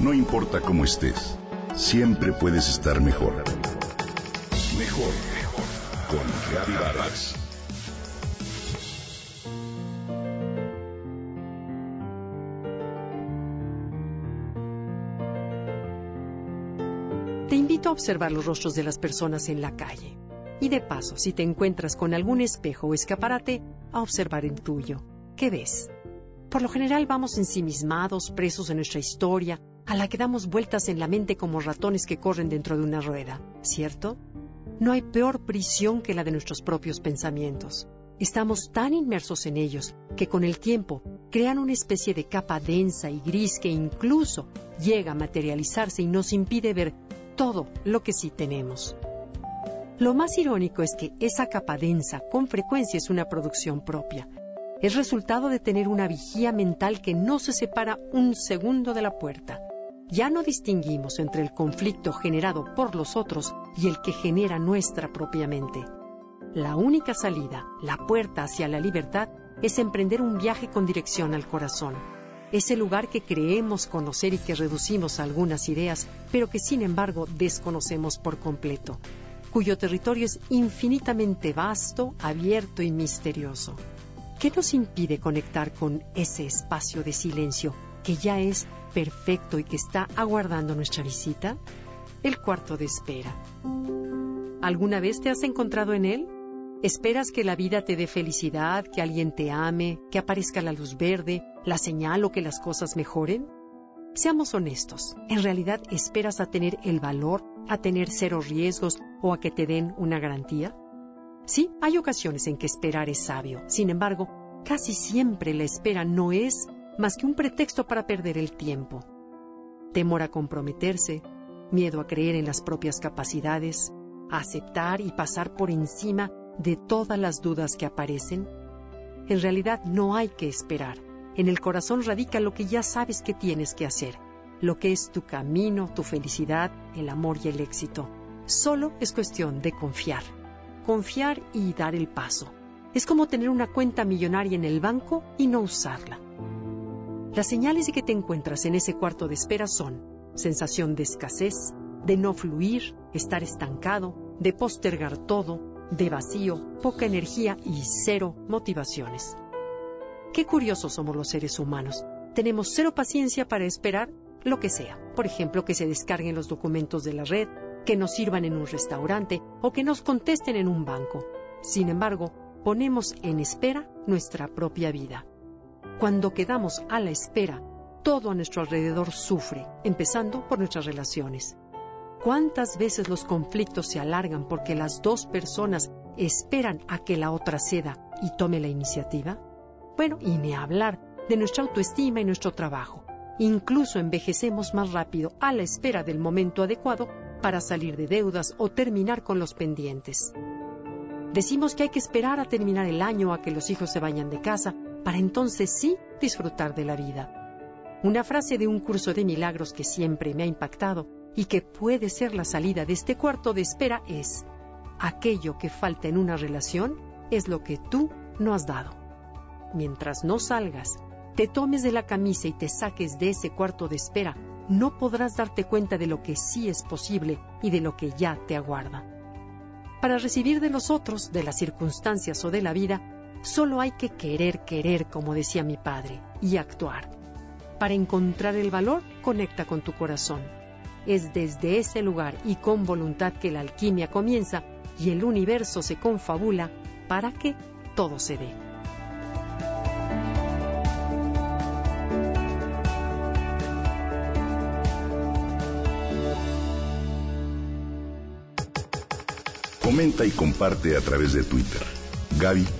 No importa cómo estés, siempre puedes estar mejor. Mejor, mejor. Con Reavivadas. Te invito a observar los rostros de las personas en la calle. Y de paso, si te encuentras con algún espejo o escaparate, a observar el tuyo. ¿Qué ves? Por lo general vamos ensimismados, presos en nuestra historia, a la que damos vueltas en la mente como ratones que corren dentro de una rueda, ¿cierto? No hay peor prisión que la de nuestros propios pensamientos. Estamos tan inmersos en ellos que con el tiempo crean una especie de capa densa y gris que incluso llega a materializarse y nos impide ver todo lo que sí tenemos. Lo más irónico es que esa capa densa con frecuencia es una producción propia. Es resultado de tener una vigía mental que no se separa un segundo de la puerta. Ya no distinguimos entre el conflicto generado por los otros y el que genera nuestra propia mente. La única salida, la puerta hacia la libertad, es emprender un viaje con dirección al corazón ese lugar que creemos conocer y que reducimos a algunas ideas, pero que sin embargo desconocemos por completo, cuyo territorio es infinitamente vasto, abierto y misterioso. ¿Qué nos impide conectar con ese espacio de silencio que ya es perfecto y que está aguardando nuestra visita? El cuarto de espera. ¿Alguna vez te has encontrado en él? ¿Esperas que la vida te dé felicidad, que alguien te ame, que aparezca la luz verde, la señal o que las cosas mejoren? Seamos honestos, ¿en realidad esperas a tener el valor, a tener cero riesgos o a que te den una garantía? Sí, hay ocasiones en que esperar es sabio. Sin embargo, casi siempre la espera no es más que un pretexto para perder el tiempo. Temor a comprometerse, miedo a creer en las propias capacidades, a aceptar y pasar por encima de todas las dudas que aparecen? En realidad no hay que esperar. En el corazón radica lo que ya sabes que tienes que hacer, lo que es tu camino, tu felicidad, el amor y el éxito. Solo es cuestión de confiar. Confiar y dar el paso. Es como tener una cuenta millonaria en el banco y no usarla. Las señales de que te encuentras en ese cuarto de espera son sensación de escasez, de no fluir, estar estancado, de postergar todo, de vacío, poca energía y cero motivaciones. Qué curiosos somos los seres humanos. Tenemos cero paciencia para esperar lo que sea. Por ejemplo, que se descarguen los documentos de la red, que nos sirvan en un restaurante o que nos contesten en un banco. Sin embargo, ponemos en espera nuestra propia vida. Cuando quedamos a la espera, todo a nuestro alrededor sufre, empezando por nuestras relaciones. ¿Cuántas veces los conflictos se alargan porque las dos personas esperan a que la otra ceda y tome la iniciativa? Bueno, y ni hablar de nuestra autoestima y nuestro trabajo. Incluso envejecemos más rápido a la espera del momento adecuado para salir de deudas o terminar con los pendientes. Decimos que hay que esperar a terminar el año a que los hijos se vayan de casa para entonces sí disfrutar de la vida. Una frase de un curso de milagros que siempre me ha impactado y que puede ser la salida de este cuarto de espera es, aquello que falta en una relación es lo que tú no has dado. Mientras no salgas, te tomes de la camisa y te saques de ese cuarto de espera, no podrás darte cuenta de lo que sí es posible y de lo que ya te aguarda. Para recibir de los otros, de las circunstancias o de la vida, solo hay que querer querer, como decía mi padre, y actuar. Para encontrar el valor, conecta con tu corazón es desde ese lugar y con voluntad que la alquimia comienza y el universo se confabula para que todo se dé. Comenta y comparte a través de Twitter. Gaby-Vargas.